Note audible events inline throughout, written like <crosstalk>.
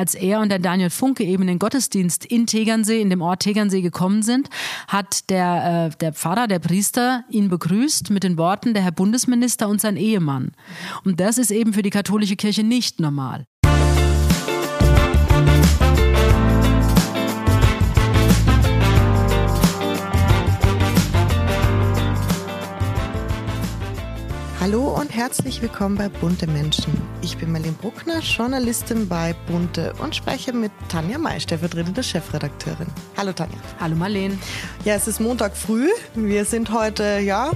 Als er und der Daniel Funke eben in den Gottesdienst in Tegernsee, in dem Ort Tegernsee gekommen sind, hat der, äh, der Pfarrer, der Priester ihn begrüßt mit den Worten der Herr Bundesminister und sein Ehemann. Und das ist eben für die katholische Kirche nicht normal. Hallo und herzlich willkommen bei Bunte Menschen. Ich bin Marlene Bruckner, Journalistin bei Bunte und spreche mit Tanja May, stellvertretende Chefredakteurin. Hallo Tanja. Hallo Marlene. Ja, es ist Montag früh. Wir sind heute, ja,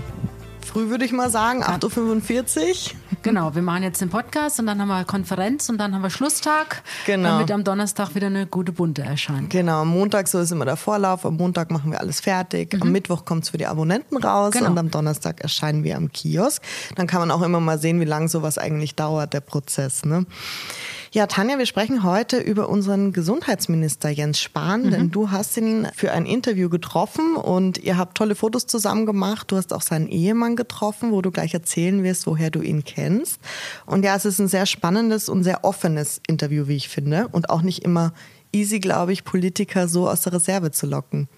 früh würde ich mal sagen, 8.45 Uhr. Genau, wir machen jetzt den Podcast und dann haben wir Konferenz und dann haben wir Schlusstag, genau. damit am Donnerstag wieder eine gute Bunte erscheint. Genau, am Montag so ist immer der Vorlauf, am Montag machen wir alles fertig, mhm. am Mittwoch kommt es für die Abonnenten raus genau. und am Donnerstag erscheinen wir am Kiosk. Dann kann man auch immer mal sehen, wie lange sowas eigentlich dauert, der Prozess. Ne? Ja, Tanja, wir sprechen heute über unseren Gesundheitsminister Jens Spahn, mhm. denn du hast ihn für ein Interview getroffen und ihr habt tolle Fotos zusammen gemacht. Du hast auch seinen Ehemann getroffen, wo du gleich erzählen wirst, woher du ihn kennst. Und ja, es ist ein sehr spannendes und sehr offenes Interview, wie ich finde. Und auch nicht immer easy, glaube ich, Politiker so aus der Reserve zu locken.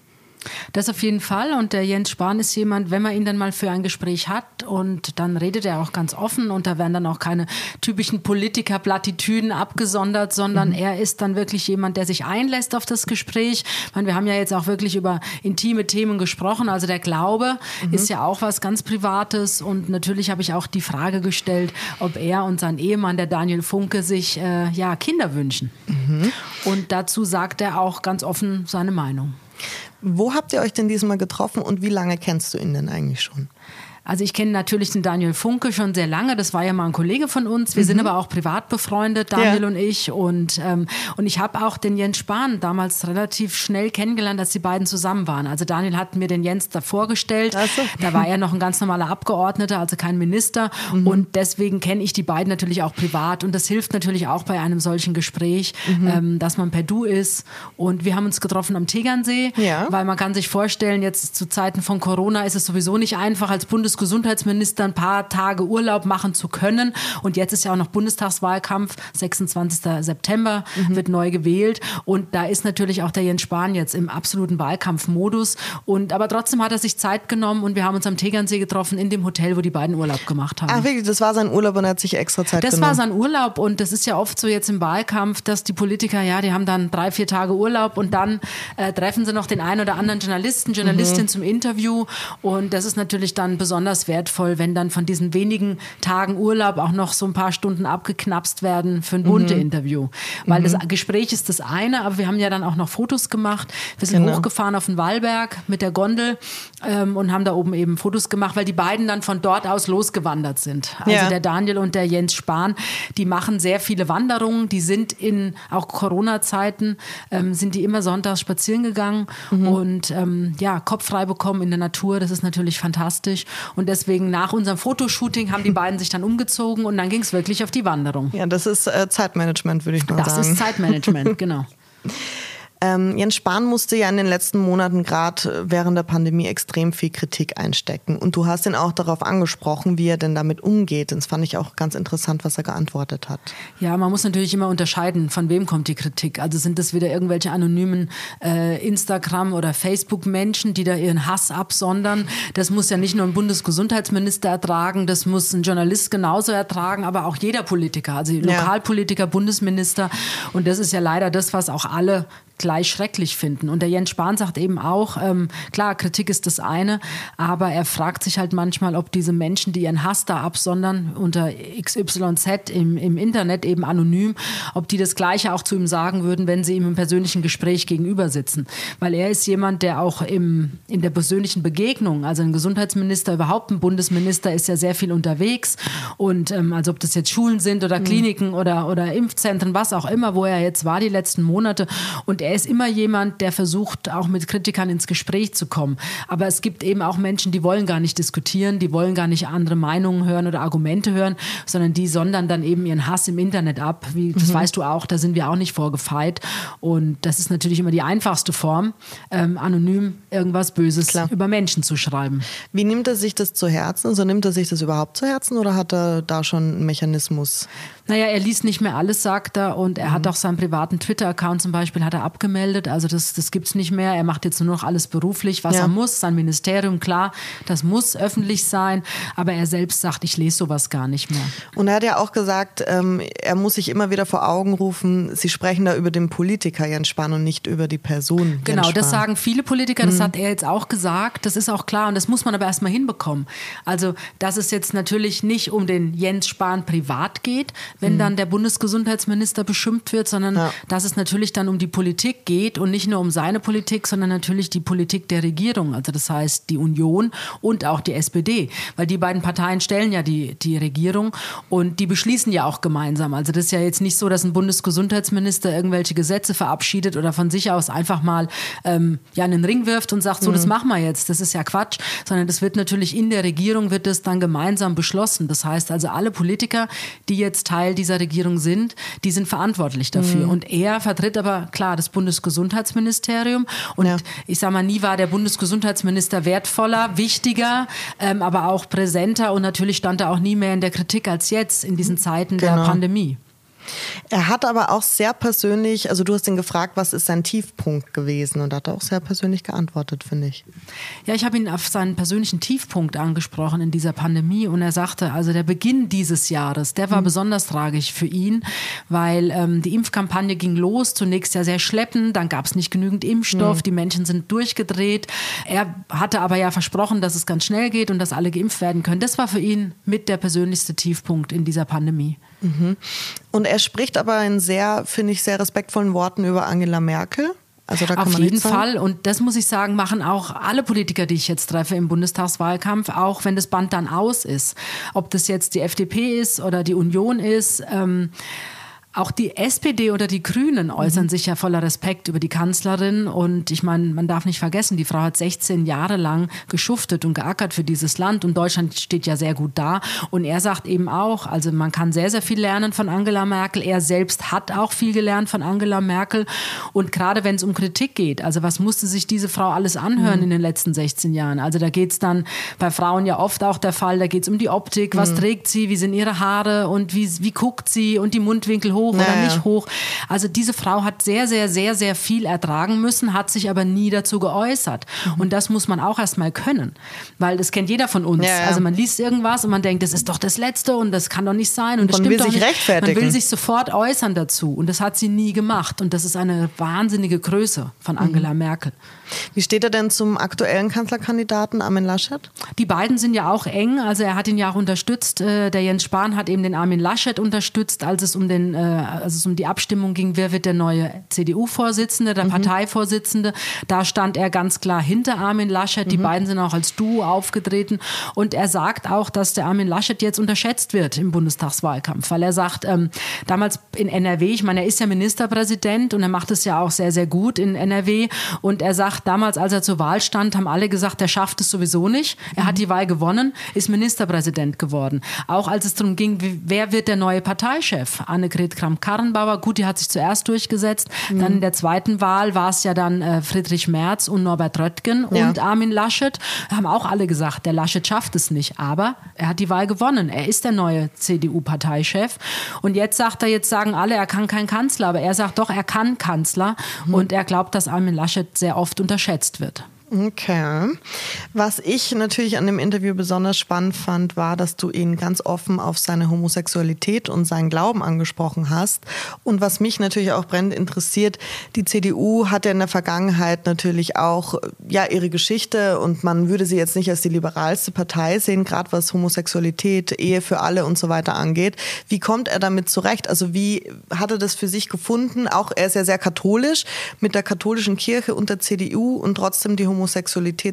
Das auf jeden Fall. Und der Jens Spahn ist jemand, wenn man ihn dann mal für ein Gespräch hat und dann redet er auch ganz offen und da werden dann auch keine typischen Politiker-Plattitüden abgesondert, sondern mhm. er ist dann wirklich jemand, der sich einlässt auf das Gespräch. Ich meine, wir haben ja jetzt auch wirklich über intime Themen gesprochen. Also der Glaube mhm. ist ja auch was ganz Privates und natürlich habe ich auch die Frage gestellt, ob er und sein Ehemann, der Daniel Funke, sich äh, ja Kinder wünschen. Mhm. Und dazu sagt er auch ganz offen seine Meinung. Wo habt ihr euch denn diesmal getroffen und wie lange kennst du ihn denn eigentlich schon? Also ich kenne natürlich den Daniel Funke schon sehr lange. Das war ja mal ein Kollege von uns. Wir mhm. sind aber auch privat befreundet, Daniel ja. und ich. Und, ähm, und ich habe auch den Jens Spahn damals relativ schnell kennengelernt, als die beiden zusammen waren. Also Daniel hat mir den Jens da vorgestellt. So. Da war er noch ein ganz normaler Abgeordneter, also kein Minister. Mhm. Und deswegen kenne ich die beiden natürlich auch privat. Und das hilft natürlich auch bei einem solchen Gespräch, mhm. ähm, dass man per Du ist. Und wir haben uns getroffen am Tegernsee, ja. weil man kann sich vorstellen, jetzt zu Zeiten von Corona ist es sowieso nicht einfach als Bundes Bundesgesundheitsminister ein paar Tage Urlaub machen zu können. Und jetzt ist ja auch noch Bundestagswahlkampf, 26. September mhm. wird neu gewählt. Und da ist natürlich auch der Jens Spahn jetzt im absoluten Wahlkampfmodus. Und aber trotzdem hat er sich Zeit genommen und wir haben uns am Tegernsee getroffen in dem Hotel, wo die beiden Urlaub gemacht haben. Ach wirklich, das war sein Urlaub und er hat sich extra Zeit das genommen. Das war sein Urlaub und das ist ja oft so jetzt im Wahlkampf, dass die Politiker, ja, die haben dann drei, vier Tage Urlaub und dann äh, treffen sie noch den einen oder anderen Journalisten, Journalistin mhm. zum Interview. Und das ist natürlich dann besonders besonders wertvoll, wenn dann von diesen wenigen Tagen Urlaub auch noch so ein paar Stunden abgeknapst werden für ein bunte mhm. Interview. Weil mhm. das Gespräch ist das eine, aber wir haben ja dann auch noch Fotos gemacht. Wir sind genau. hochgefahren auf den Wallberg mit der Gondel ähm, und haben da oben eben Fotos gemacht, weil die beiden dann von dort aus losgewandert sind. Also ja. der Daniel und der Jens Spahn, die machen sehr viele Wanderungen. Die sind in auch Corona-Zeiten, ähm, sind die immer sonntags spazieren gegangen mhm. und ähm, ja, Kopf frei bekommen in der Natur. Das ist natürlich fantastisch. Und deswegen nach unserem Fotoshooting haben die beiden sich dann umgezogen und dann ging es wirklich auf die Wanderung. Ja, das ist äh, Zeitmanagement, würde ich mal das sagen. Das ist Zeitmanagement, <laughs> genau. Ähm, Jens Spahn musste ja in den letzten Monaten gerade äh, während der Pandemie extrem viel Kritik einstecken. Und du hast ihn auch darauf angesprochen, wie er denn damit umgeht. Das fand ich auch ganz interessant, was er geantwortet hat. Ja, man muss natürlich immer unterscheiden, von wem kommt die Kritik. Also sind das wieder irgendwelche anonymen äh, Instagram- oder Facebook-Menschen, die da ihren Hass absondern. Das muss ja nicht nur ein Bundesgesundheitsminister ertragen, das muss ein Journalist genauso ertragen, aber auch jeder Politiker, also Lokalpolitiker, ja. Bundesminister. Und das ist ja leider das, was auch alle gleich schrecklich finden. Und der Jens Spahn sagt eben auch, ähm, klar, Kritik ist das eine, aber er fragt sich halt manchmal, ob diese Menschen, die ihren Hass da absondern unter XYZ im, im Internet eben anonym, ob die das Gleiche auch zu ihm sagen würden, wenn sie ihm im persönlichen Gespräch gegenüber sitzen. Weil er ist jemand, der auch im, in der persönlichen Begegnung, also ein Gesundheitsminister, überhaupt ein Bundesminister, ist ja sehr viel unterwegs. Und ähm, also ob das jetzt Schulen sind oder mhm. Kliniken mhm. oder, oder Impfzentren, was auch immer, wo er jetzt war die letzten Monate. Und er ist immer jemand, der versucht, auch mit Kritikern ins Gespräch zu kommen. Aber es gibt eben auch Menschen, die wollen gar nicht diskutieren, die wollen gar nicht andere Meinungen hören oder Argumente hören, sondern die sondern dann eben ihren Hass im Internet ab. Wie, das mhm. weißt du auch, da sind wir auch nicht vorgefeit. Und das ist natürlich immer die einfachste Form, ähm, anonym irgendwas Böses Klar. über Menschen zu schreiben. Wie nimmt er sich das zu Herzen? Also nimmt er sich das überhaupt zu Herzen oder hat er da schon einen Mechanismus? Naja, er liest nicht mehr alles, sagt er. Und er mhm. hat auch seinen privaten Twitter-Account zum Beispiel hat er abgemeldet. Also das, das gibt es nicht mehr. Er macht jetzt nur noch alles beruflich, was ja. er muss. Sein Ministerium, klar, das muss öffentlich sein. Aber er selbst sagt, ich lese sowas gar nicht mehr. Und er hat ja auch gesagt, ähm, er muss sich immer wieder vor Augen rufen, Sie sprechen da über den Politiker Jens Spahn und nicht über die Person. Genau, das sagen viele Politiker. Das mhm. hat er jetzt auch gesagt. Das ist auch klar. Und das muss man aber erstmal hinbekommen. Also, dass es jetzt natürlich nicht um den Jens Spahn privat geht, wenn mhm. dann der Bundesgesundheitsminister beschimpft wird, sondern ja. dass es natürlich dann um die Politik geht und nicht nur um seine Politik, sondern natürlich die Politik der Regierung. Also das heißt die Union und auch die SPD, weil die beiden Parteien stellen ja die, die Regierung und die beschließen ja auch gemeinsam. Also das ist ja jetzt nicht so, dass ein Bundesgesundheitsminister irgendwelche Gesetze verabschiedet oder von sich aus einfach mal ähm, ja einen Ring wirft und sagt, so mhm. das machen wir jetzt. Das ist ja Quatsch, sondern das wird natürlich in der Regierung wird das dann gemeinsam beschlossen. Das heißt also alle Politiker, die jetzt Teil Teil dieser Regierung sind, die sind verantwortlich dafür. Mhm. Und er vertritt aber klar das Bundesgesundheitsministerium. Und ja. ich sage mal, nie war der Bundesgesundheitsminister wertvoller, wichtiger, ähm, aber auch präsenter und natürlich stand er auch nie mehr in der Kritik als jetzt in diesen Zeiten genau. der Pandemie. Er hat aber auch sehr persönlich, also du hast ihn gefragt, was ist sein Tiefpunkt gewesen und hat auch sehr persönlich geantwortet, finde ich. Ja, ich habe ihn auf seinen persönlichen Tiefpunkt angesprochen in dieser Pandemie und er sagte, also der Beginn dieses Jahres, der war mhm. besonders tragisch für ihn, weil ähm, die Impfkampagne ging los, zunächst ja sehr schleppend, dann gab es nicht genügend Impfstoff, mhm. die Menschen sind durchgedreht. Er hatte aber ja versprochen, dass es ganz schnell geht und dass alle geimpft werden können. Das war für ihn mit der persönlichste Tiefpunkt in dieser Pandemie. Mhm. Und er spricht aber in sehr, finde ich, sehr respektvollen Worten über Angela Merkel. Also da Auf jeden Fall. Und das muss ich sagen, machen auch alle Politiker, die ich jetzt treffe im Bundestagswahlkampf, auch wenn das Band dann aus ist. Ob das jetzt die FDP ist oder die Union ist. Ähm, auch die SPD oder die Grünen äußern mhm. sich ja voller Respekt über die Kanzlerin. Und ich meine, man darf nicht vergessen, die Frau hat 16 Jahre lang geschuftet und geackert für dieses Land. Und Deutschland steht ja sehr gut da. Und er sagt eben auch, also man kann sehr, sehr viel lernen von Angela Merkel. Er selbst hat auch viel gelernt von Angela Merkel. Und gerade wenn es um Kritik geht, also was musste sich diese Frau alles anhören mhm. in den letzten 16 Jahren? Also da geht es dann bei Frauen ja oft auch der Fall, da geht es um die Optik, was mhm. trägt sie, wie sind ihre Haare und wie, wie guckt sie und die Mundwinkel hoch hoch naja. oder nicht hoch. Also diese Frau hat sehr, sehr, sehr, sehr viel ertragen müssen, hat sich aber nie dazu geäußert. Mhm. Und das muss man auch erstmal können, weil das kennt jeder von uns. Ja, ja. Also man liest irgendwas und man denkt, das ist doch das Letzte und das kann doch nicht sein und, das stimmt will doch sich nicht. Rechtfertigen. Man will sich sofort äußern dazu und das hat sie nie gemacht und das ist eine wahnsinnige Größe von Angela mhm. Merkel. Wie steht er denn zum aktuellen Kanzlerkandidaten Armin Laschet? Die beiden sind ja auch eng. Also er hat ihn ja auch unterstützt. Äh, der Jens Spahn hat eben den Armin Laschet unterstützt, als es um, den, äh, als es um die Abstimmung ging, wer wird der neue CDU-Vorsitzende, der mhm. Parteivorsitzende. Da stand er ganz klar hinter Armin Laschet. Die mhm. beiden sind auch als Duo aufgetreten. Und er sagt auch, dass der Armin Laschet jetzt unterschätzt wird im Bundestagswahlkampf, weil er sagt, ähm, damals in NRW, ich meine, er ist ja Ministerpräsident und er macht es ja auch sehr, sehr gut in NRW. Und er sagt, damals, als er zur Wahl stand, haben alle gesagt, er schafft es sowieso nicht. Er hat die Wahl gewonnen, ist Ministerpräsident geworden. Auch als es darum ging, wer wird der neue Parteichef? Annegret Kramp-Karrenbauer, gut, die hat sich zuerst durchgesetzt. Mhm. Dann in der zweiten Wahl war es ja dann äh, Friedrich Merz und Norbert Röttgen ja. und Armin Laschet. Haben auch alle gesagt, der Laschet schafft es nicht. Aber er hat die Wahl gewonnen. Er ist der neue CDU-Parteichef. Und jetzt sagt er, jetzt sagen alle, er kann kein Kanzler. Aber er sagt doch, er kann Kanzler. Mhm. Und er glaubt, dass Armin Laschet sehr oft unterschätzt wird. Okay. Was ich natürlich an dem Interview besonders spannend fand, war, dass du ihn ganz offen auf seine Homosexualität und seinen Glauben angesprochen hast. Und was mich natürlich auch brennend interessiert, die CDU hat ja in der Vergangenheit natürlich auch ja ihre Geschichte und man würde sie jetzt nicht als die liberalste Partei sehen, gerade was Homosexualität, Ehe für alle und so weiter angeht. Wie kommt er damit zurecht? Also wie hat er das für sich gefunden? Auch er ist ja sehr katholisch mit der katholischen Kirche und der CDU und trotzdem die Homosexualität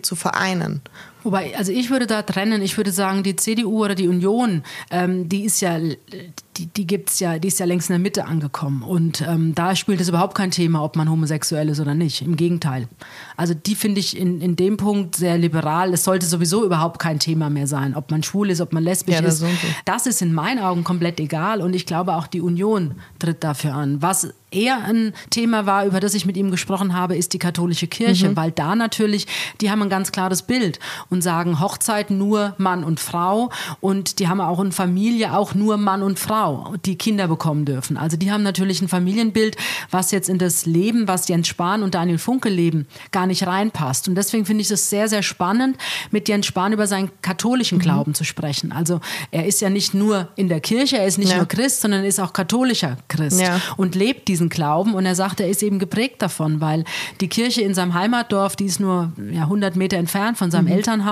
zu vereinen. Wobei, also ich würde da trennen, ich würde sagen, die CDU oder die Union, ähm, die ist ja, die, die gibt's ja, die ist ja längst in der Mitte angekommen. Und ähm, da spielt es überhaupt kein Thema, ob man homosexuell ist oder nicht. Im Gegenteil. Also die finde ich in, in dem Punkt sehr liberal. Es sollte sowieso überhaupt kein Thema mehr sein, ob man schwul ist, ob man lesbisch ja, das ist. Das ist in meinen Augen komplett egal. Und ich glaube, auch die Union tritt dafür an. Was eher ein Thema war, über das ich mit ihm gesprochen habe, ist die katholische Kirche, mhm. weil da natürlich, die haben ein ganz klares Bild und sagen Hochzeit nur Mann und Frau und die haben auch in Familie auch nur Mann und Frau, die Kinder bekommen dürfen. Also die haben natürlich ein Familienbild, was jetzt in das Leben, was Jens Spahn und Daniel Funke leben, gar nicht reinpasst. Und deswegen finde ich es sehr, sehr spannend, mit Jens Spahn über seinen katholischen mhm. Glauben zu sprechen. Also er ist ja nicht nur in der Kirche, er ist nicht ja. nur Christ, sondern er ist auch katholischer Christ ja. und lebt diesen Glauben. Und er sagt, er ist eben geprägt davon, weil die Kirche in seinem Heimatdorf, die ist nur ja, 100 Meter entfernt von seinem mhm. Elternhaus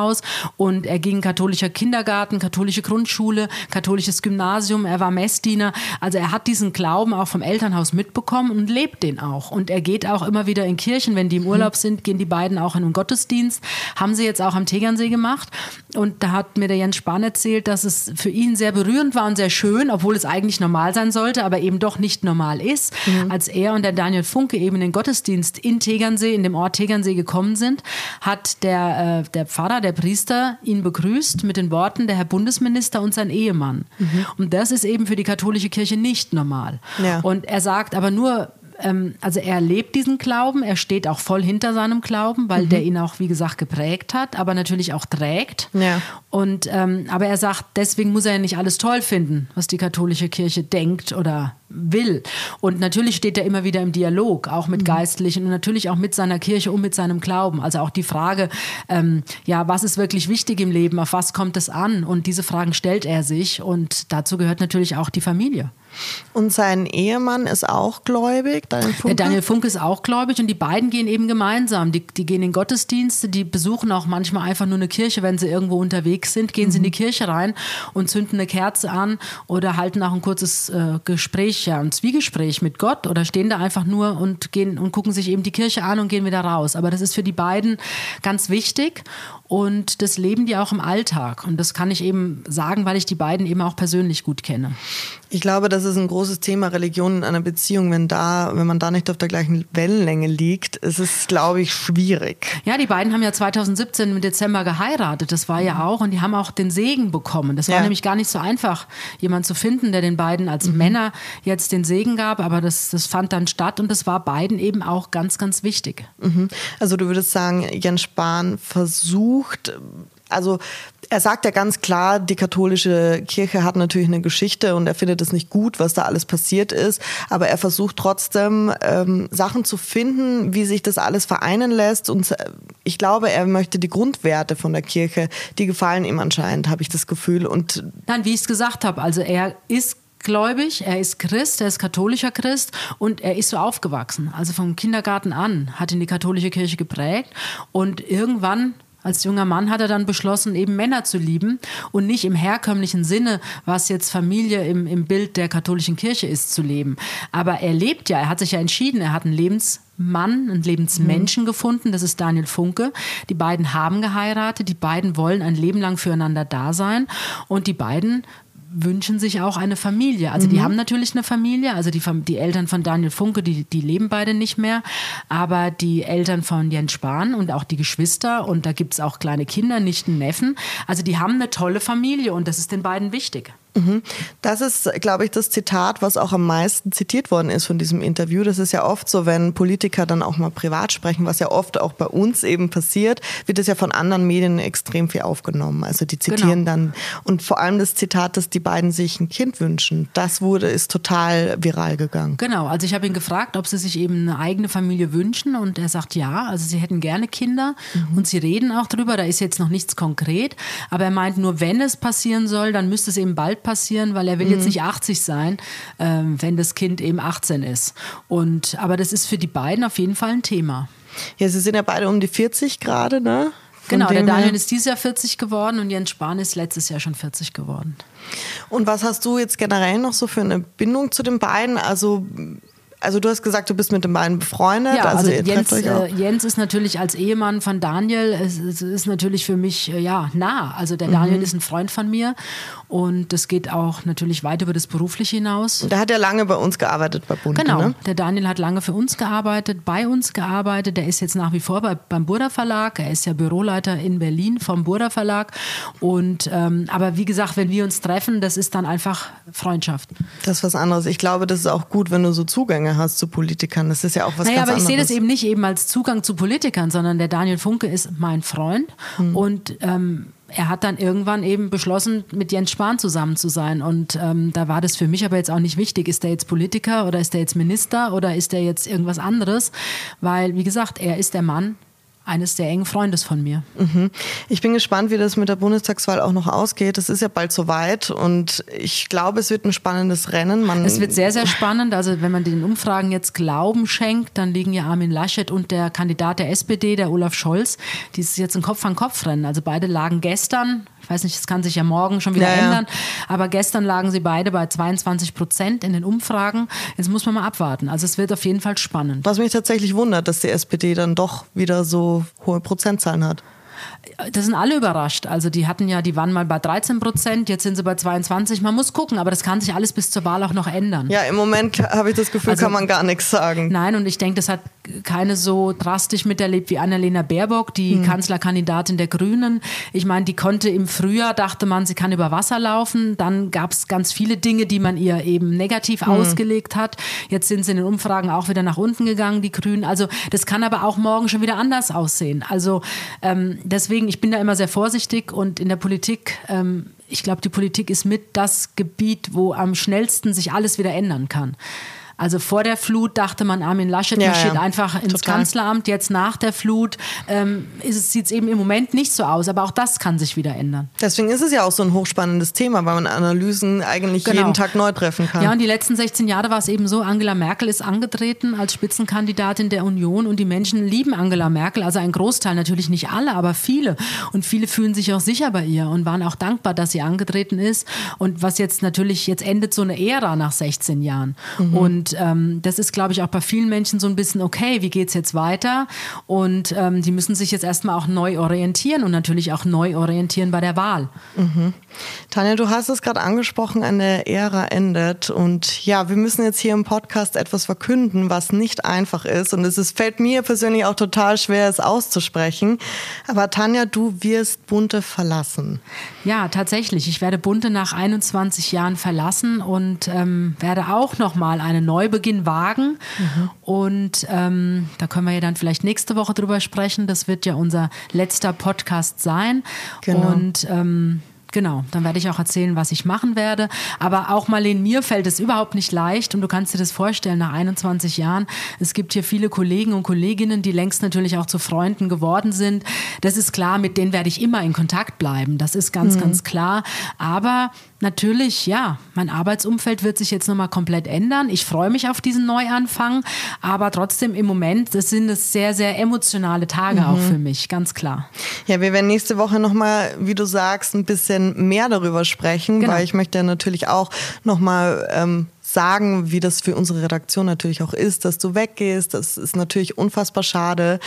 und er ging katholischer Kindergarten, katholische Grundschule, katholisches Gymnasium, er war Messdiener. Also er hat diesen Glauben auch vom Elternhaus mitbekommen und lebt den auch. Und er geht auch immer wieder in Kirchen, wenn die im Urlaub sind, gehen die beiden auch in einen Gottesdienst. Haben sie jetzt auch am Tegernsee gemacht. Und da hat mir der Jens Spahn erzählt, dass es für ihn sehr berührend war und sehr schön, obwohl es eigentlich normal sein sollte, aber eben doch nicht normal ist. Mhm. Als er und der Daniel Funke eben in den Gottesdienst in Tegernsee, in dem Ort Tegernsee gekommen sind, hat der, äh, der Pfarrer, der Priester ihn begrüßt mit den Worten, der Herr Bundesminister und sein Ehemann. Mhm. Und das ist eben für die katholische Kirche nicht normal. Ja. Und er sagt aber nur, ähm, also er lebt diesen Glauben, er steht auch voll hinter seinem Glauben, weil mhm. der ihn auch, wie gesagt, geprägt hat, aber natürlich auch trägt. Ja. Und, ähm, aber er sagt, deswegen muss er ja nicht alles toll finden, was die katholische Kirche denkt oder will. Und natürlich steht er immer wieder im Dialog, auch mit mhm. Geistlichen und natürlich auch mit seiner Kirche und mit seinem Glauben. Also auch die Frage, ähm, ja, was ist wirklich wichtig im Leben, auf was kommt es an? Und diese Fragen stellt er sich und dazu gehört natürlich auch die Familie. Und sein Ehemann ist auch gläubig, Daniel Funke? Daniel Funke ist auch gläubig und die beiden gehen eben gemeinsam. Die, die gehen in Gottesdienste, die besuchen auch manchmal einfach nur eine Kirche, wenn sie irgendwo unterwegs sind, gehen mhm. sie in die mhm. Kirche rein und zünden eine Kerze an oder halten auch ein kurzes äh, Gespräch, ja, ein Zwiegespräch mit Gott oder stehen da einfach nur und gehen und gucken sich eben die Kirche an und gehen wieder raus. Aber das ist für die beiden ganz wichtig und das leben die auch im Alltag. Und das kann ich eben sagen, weil ich die beiden eben auch persönlich gut kenne. Ich glaube, das ist ein großes Thema Religion in einer Beziehung. Wenn da, wenn man da nicht auf der gleichen Wellenlänge liegt, ist es, glaube ich, schwierig. Ja, die beiden haben ja 2017 im Dezember geheiratet. Das war ja auch. Und die haben auch den Segen bekommen. Das war ja. nämlich gar nicht so einfach, jemanden zu finden, der den beiden als mhm. Männer jetzt den Segen gab. Aber das, das fand dann statt und das war beiden eben auch ganz, ganz wichtig. Mhm. Also du würdest sagen, Jens Spahn versucht, also er sagt ja ganz klar, die katholische Kirche hat natürlich eine Geschichte und er findet es nicht gut, was da alles passiert ist. Aber er versucht trotzdem ähm, Sachen zu finden, wie sich das alles vereinen lässt. Und äh, ich glaube, er möchte die Grundwerte von der Kirche, die gefallen ihm anscheinend, habe ich das Gefühl. Und Nein, wie ich es gesagt habe, also er ist gläubig, er ist Christ, er ist katholischer Christ und er ist so aufgewachsen. Also vom Kindergarten an hat ihn die katholische Kirche geprägt und irgendwann als junger Mann hat er dann beschlossen, eben Männer zu lieben und nicht im herkömmlichen Sinne, was jetzt Familie im, im Bild der katholischen Kirche ist, zu leben. Aber er lebt ja, er hat sich ja entschieden, er hat einen Lebensmann, einen Lebensmenschen mhm. gefunden, das ist Daniel Funke. Die beiden haben geheiratet, die beiden wollen ein Leben lang füreinander da sein und die beiden wünschen sich auch eine Familie. Also mhm. die haben natürlich eine Familie, also die, die Eltern von Daniel Funke, die, die leben beide nicht mehr, aber die Eltern von Jens Spahn und auch die Geschwister und da gibt es auch kleine Kinder, nicht einen Neffen, also die haben eine tolle Familie und das ist den beiden wichtig. Mhm. Das ist, glaube ich, das Zitat, was auch am meisten zitiert worden ist von diesem Interview. Das ist ja oft so, wenn Politiker dann auch mal privat sprechen, was ja oft auch bei uns eben passiert, wird es ja von anderen Medien extrem viel aufgenommen. Also die zitieren genau. dann und vor allem das Zitat, dass die beiden sich ein Kind wünschen, das wurde ist total viral gegangen. Genau. Also ich habe ihn gefragt, ob sie sich eben eine eigene Familie wünschen und er sagt ja. Also sie hätten gerne Kinder mhm. und sie reden auch drüber. Da ist jetzt noch nichts konkret, aber er meint nur, wenn es passieren soll, dann müsste es eben bald passieren, weil er will mhm. jetzt nicht 80 sein, ähm, wenn das Kind eben 18 ist. Und, aber das ist für die beiden auf jeden Fall ein Thema. Ja, sie sind ja beide um die 40 gerade, ne? Von genau, der Daniel ist dieses Jahr 40 geworden und Jens Spahn ist letztes Jahr schon 40 geworden. Und was hast du jetzt generell noch so für eine Bindung zu den beiden? Also also du hast gesagt, du bist mit den beiden befreundet. Ja, also, also Jens, äh, Jens, ist natürlich als Ehemann von Daniel, es, es ist natürlich für mich äh, ja nah. Also der Daniel mhm. ist ein Freund von mir und das geht auch natürlich weit über das Berufliche hinaus. Der hat ja lange bei uns gearbeitet bei Bund. Genau, ne? der Daniel hat lange für uns gearbeitet, bei uns gearbeitet. Der ist jetzt nach wie vor bei, beim Burda Verlag. Er ist ja Büroleiter in Berlin vom Burda Verlag. Und ähm, aber wie gesagt, wenn wir uns treffen, das ist dann einfach Freundschaft. Das ist was anderes. Ich glaube, das ist auch gut, wenn du so Zugänge hast zu Politikern. Das ist ja auch was naja, ganz aber ich sehe das eben nicht eben als Zugang zu Politikern, sondern der Daniel Funke ist mein Freund hm. und ähm, er hat dann irgendwann eben beschlossen, mit Jens Spahn zusammen zu sein. Und ähm, da war das für mich aber jetzt auch nicht wichtig, ist der jetzt Politiker oder ist der jetzt Minister oder ist der jetzt irgendwas anderes? Weil, wie gesagt, er ist der Mann, eines sehr engen Freundes von mir. Mhm. Ich bin gespannt, wie das mit der Bundestagswahl auch noch ausgeht. Es ist ja bald soweit und ich glaube, es wird ein spannendes Rennen. Man es wird sehr, sehr spannend. Also wenn man den Umfragen jetzt Glauben schenkt, dann liegen ja Armin Laschet und der Kandidat der SPD, der Olaf Scholz, die ist jetzt ein Kopf-an-Kopf-Rennen. Also beide lagen gestern ich weiß nicht, das kann sich ja morgen schon wieder ja, ändern. Aber gestern lagen sie beide bei 22 Prozent in den Umfragen. Jetzt muss man mal abwarten. Also es wird auf jeden Fall spannend. Was mich tatsächlich wundert, dass die SPD dann doch wieder so hohe Prozentzahlen hat das sind alle überrascht. Also die hatten ja, die waren mal bei 13 Prozent, jetzt sind sie bei 22. Man muss gucken, aber das kann sich alles bis zur Wahl auch noch ändern. Ja, im Moment habe ich das Gefühl, also, kann man gar nichts sagen. Nein, und ich denke, das hat keine so drastisch miterlebt wie Annalena Baerbock, die hm. Kanzlerkandidatin der Grünen. Ich meine, die konnte im Frühjahr, dachte man, sie kann über Wasser laufen. Dann gab es ganz viele Dinge, die man ihr eben negativ hm. ausgelegt hat. Jetzt sind sie in den Umfragen auch wieder nach unten gegangen, die Grünen. Also das kann aber auch morgen schon wieder anders aussehen. Also ähm, deswegen, ich bin da immer sehr vorsichtig und in der Politik, ähm, ich glaube, die Politik ist mit das Gebiet, wo am schnellsten sich alles wieder ändern kann. Also vor der Flut dachte man, Armin Laschet ja, marschiert ja. einfach ins Total. Kanzleramt. Jetzt nach der Flut ähm, sieht es eben im Moment nicht so aus. Aber auch das kann sich wieder ändern. Deswegen ist es ja auch so ein hochspannendes Thema, weil man Analysen eigentlich genau. jeden Tag neu treffen kann. Ja, und die letzten 16 Jahre war es eben so, Angela Merkel ist angetreten als Spitzenkandidatin der Union und die Menschen lieben Angela Merkel. Also ein Großteil, natürlich nicht alle, aber viele. Und viele fühlen sich auch sicher bei ihr und waren auch dankbar, dass sie angetreten ist. Und was jetzt natürlich, jetzt endet so eine Ära nach 16 Jahren. Mhm. Und und ähm, das ist, glaube ich, auch bei vielen Menschen so ein bisschen, okay, wie geht es jetzt weiter? Und ähm, die müssen sich jetzt erstmal auch neu orientieren und natürlich auch neu orientieren bei der Wahl. Mhm. Tanja, du hast es gerade angesprochen, eine Ära endet. Und ja, wir müssen jetzt hier im Podcast etwas verkünden, was nicht einfach ist. Und es ist, fällt mir persönlich auch total schwer, es auszusprechen. Aber Tanja, du wirst Bunte verlassen. Ja, tatsächlich. Ich werde Bunte nach 21 Jahren verlassen und ähm, werde auch nochmal einen Neubeginn wagen. Mhm. Und ähm, da können wir ja dann vielleicht nächste Woche drüber sprechen. Das wird ja unser letzter Podcast sein. Genau. Und ähm, Genau, dann werde ich auch erzählen, was ich machen werde. Aber auch Marlene, mir fällt es überhaupt nicht leicht und du kannst dir das vorstellen, nach 21 Jahren, es gibt hier viele Kollegen und Kolleginnen, die längst natürlich auch zu Freunden geworden sind. Das ist klar, mit denen werde ich immer in Kontakt bleiben. Das ist ganz, mhm. ganz klar. Aber natürlich, ja, mein Arbeitsumfeld wird sich jetzt nochmal komplett ändern. Ich freue mich auf diesen Neuanfang, aber trotzdem im Moment, das sind es sehr, sehr emotionale Tage mhm. auch für mich, ganz klar. Ja, wir werden nächste Woche nochmal, wie du sagst, ein bisschen mehr darüber sprechen, genau. weil ich möchte natürlich auch nochmal ähm, sagen, wie das für unsere Redaktion natürlich auch ist, dass du weggehst. Das ist natürlich unfassbar schade.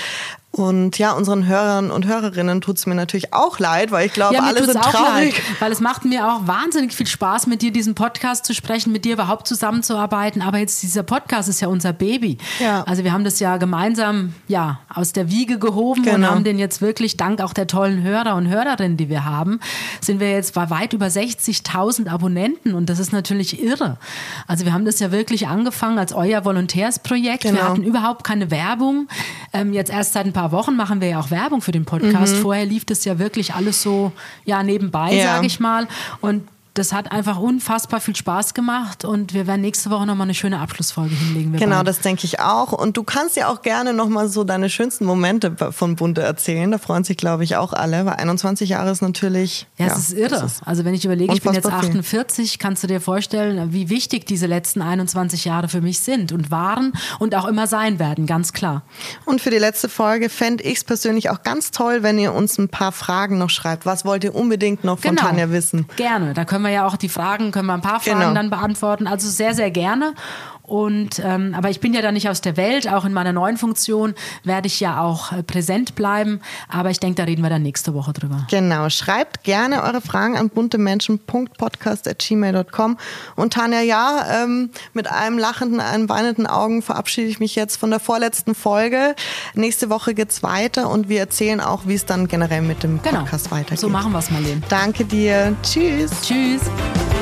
Und ja, unseren Hörern und Hörerinnen tut es mir natürlich auch leid, weil ich glaube, ja, alle sind traurig. Leid, weil es macht mir auch wahnsinnig viel Spaß, mit dir diesen Podcast zu sprechen, mit dir überhaupt zusammenzuarbeiten. Aber jetzt dieser Podcast ist ja unser Baby. Ja. Also wir haben das ja gemeinsam ja aus der Wiege gehoben genau. und haben den jetzt wirklich dank auch der tollen Hörer und Hörerinnen, die wir haben, sind wir jetzt bei weit über 60.000 Abonnenten und das ist natürlich irre. Also wir haben das ja wirklich angefangen als euer Volontärsprojekt. Genau. Wir hatten überhaupt keine Werbung. Ähm, jetzt erst seit ein paar Wochen machen wir ja auch Werbung für den Podcast. Mhm. Vorher lief das ja wirklich alles so ja nebenbei, ja. sage ich mal. Und das hat einfach unfassbar viel Spaß gemacht und wir werden nächste Woche nochmal eine schöne Abschlussfolge hinlegen. Genau, beide. das denke ich auch. Und du kannst ja auch gerne nochmal so deine schönsten Momente von Bunte erzählen. Da freuen sich, glaube ich, auch alle, weil 21 Jahre ist natürlich. Ja, ja es ist irre. Ist also, wenn ich überlege, ich bin jetzt 48, viel. kannst du dir vorstellen, wie wichtig diese letzten 21 Jahre für mich sind und waren und auch immer sein werden, ganz klar. Und für die letzte Folge fände ich es persönlich auch ganz toll, wenn ihr uns ein paar Fragen noch schreibt. Was wollt ihr unbedingt noch von genau. Tanja wissen? Gerne. Da können wir ja auch die Fragen, können wir ein paar Fragen genau. dann beantworten. Also sehr, sehr gerne. Und ähm, aber ich bin ja da nicht aus der Welt. Auch in meiner neuen Funktion werde ich ja auch äh, präsent bleiben. Aber ich denke, da reden wir dann nächste Woche drüber. Genau. Schreibt gerne eure Fragen an buntemenschen.podcast.gmail.com. Und Tanja, ja, ähm, mit einem lachenden, einem weinenden Augen verabschiede ich mich jetzt von der vorletzten Folge. Nächste Woche geht's weiter und wir erzählen auch, wie es dann generell mit dem genau. Podcast weitergeht. So machen wir es, Marlene. Danke dir. Tschüss. Tschüss. please?